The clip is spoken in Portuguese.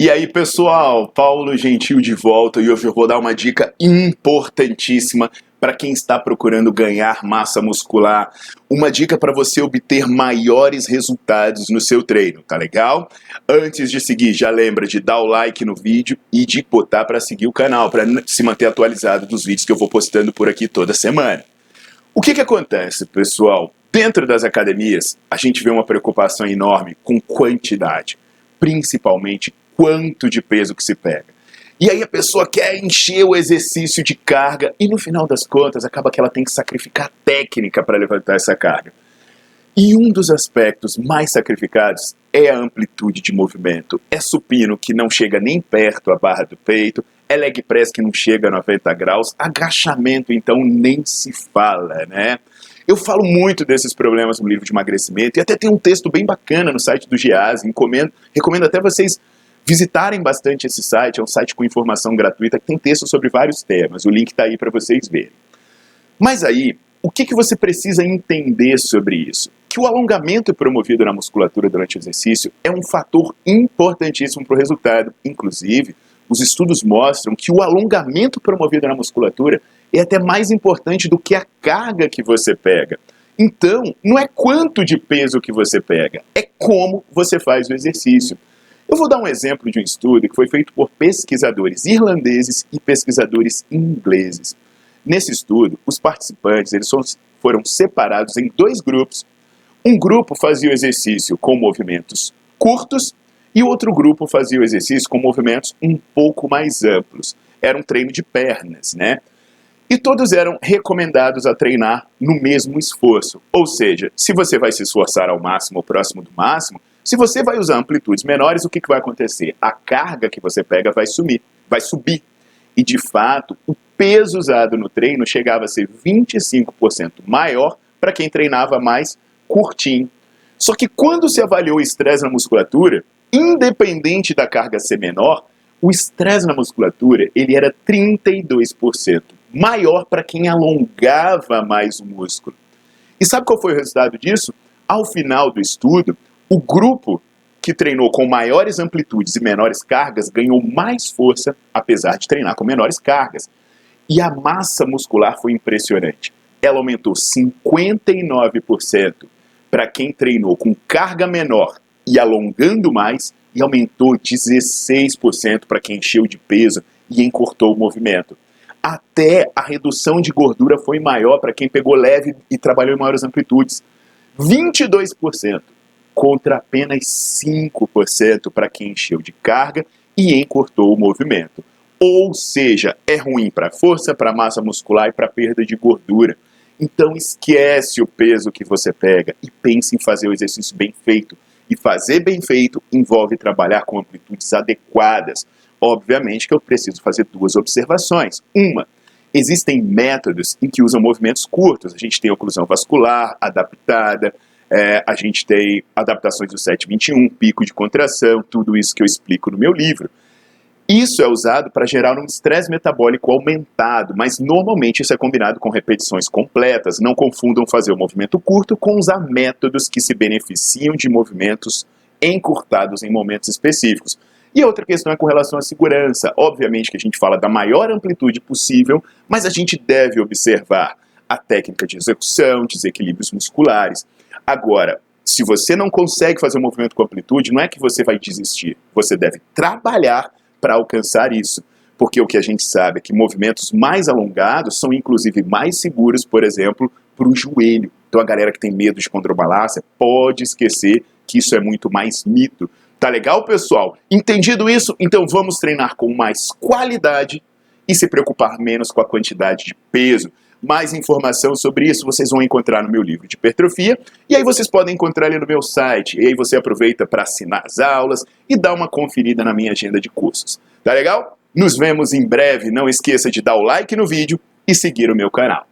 E aí, pessoal, Paulo Gentil de volta e hoje eu vou dar uma dica importantíssima para quem está procurando ganhar massa muscular, uma dica para você obter maiores resultados no seu treino, tá legal? Antes de seguir, já lembra de dar o like no vídeo e de botar para seguir o canal, para se manter atualizado dos vídeos que eu vou postando por aqui toda semana. O que, que acontece, pessoal? Dentro das academias, a gente vê uma preocupação enorme com quantidade, principalmente quanto de peso que se pega. E aí a pessoa quer encher o exercício de carga e no final das contas acaba que ela tem que sacrificar técnica para levantar essa carga. E um dos aspectos mais sacrificados é a amplitude de movimento. É supino que não chega nem perto à barra do peito, é leg press que não chega a 90 graus, agachamento então nem se fala, né? Eu falo muito desses problemas no livro de emagrecimento e até tem um texto bem bacana no site do Giaz, recomendo até vocês visitarem bastante esse site, é um site com informação gratuita que tem texto sobre vários temas. O link está aí para vocês verem. Mas aí, o que, que você precisa entender sobre isso? Que o alongamento promovido na musculatura durante o exercício é um fator importantíssimo para o resultado. Inclusive, os estudos mostram que o alongamento promovido na musculatura é até mais importante do que a carga que você pega. Então, não é quanto de peso que você pega, é como você faz o exercício. Eu vou dar um exemplo de um estudo que foi feito por pesquisadores irlandeses e pesquisadores ingleses. Nesse estudo, os participantes eles foram separados em dois grupos. Um grupo fazia o exercício com movimentos curtos e o outro grupo fazia o exercício com movimentos um pouco mais amplos. Era um treino de pernas, né? E todos eram recomendados a treinar no mesmo esforço. Ou seja, se você vai se esforçar ao máximo ou próximo do máximo, se você vai usar amplitudes menores, o que, que vai acontecer? A carga que você pega vai sumir, vai subir. E de fato, o peso usado no treino chegava a ser 25% maior para quem treinava mais curtinho. Só que quando se avaliou o estresse na musculatura, independente da carga ser menor, o estresse na musculatura ele era 32% maior para quem alongava mais o músculo. E sabe qual foi o resultado disso? Ao final do estudo, o grupo que treinou com maiores amplitudes e menores cargas ganhou mais força, apesar de treinar com menores cargas. E a massa muscular foi impressionante. Ela aumentou 59% para quem treinou com carga menor e alongando mais, e aumentou 16% para quem encheu de peso e encurtou o movimento. Até a redução de gordura foi maior para quem pegou leve e trabalhou em maiores amplitudes. 22% contra apenas 5% para quem encheu de carga e encurtou o movimento. Ou seja, é ruim para a força, para a massa muscular e para a perda de gordura. Então esquece o peso que você pega e pense em fazer o exercício bem feito. E fazer bem feito envolve trabalhar com amplitudes adequadas. Obviamente que eu preciso fazer duas observações. Uma, existem métodos em que usam movimentos curtos. A gente tem oclusão vascular adaptada, é, a gente tem adaptações do 721, pico de contração, tudo isso que eu explico no meu livro. Isso é usado para gerar um estresse metabólico aumentado, mas normalmente isso é combinado com repetições completas. Não confundam fazer o movimento curto com usar métodos que se beneficiam de movimentos encurtados em momentos específicos. E outra questão é com relação à segurança. Obviamente que a gente fala da maior amplitude possível, mas a gente deve observar a técnica de execução, desequilíbrios musculares. Agora, se você não consegue fazer um movimento com amplitude, não é que você vai desistir. Você deve trabalhar para alcançar isso. porque o que a gente sabe é que movimentos mais alongados são inclusive mais seguros, por exemplo, para o joelho. Então a galera que tem medo de condromalácia pode esquecer que isso é muito mais mito. Tá legal, pessoal? Entendido isso? Então vamos treinar com mais qualidade e se preocupar menos com a quantidade de peso. Mais informação sobre isso vocês vão encontrar no meu livro de hipertrofia e aí vocês podem encontrar ele no meu site. E aí você aproveita para assinar as aulas e dar uma conferida na minha agenda de cursos. Tá legal? Nos vemos em breve. Não esqueça de dar o like no vídeo e seguir o meu canal.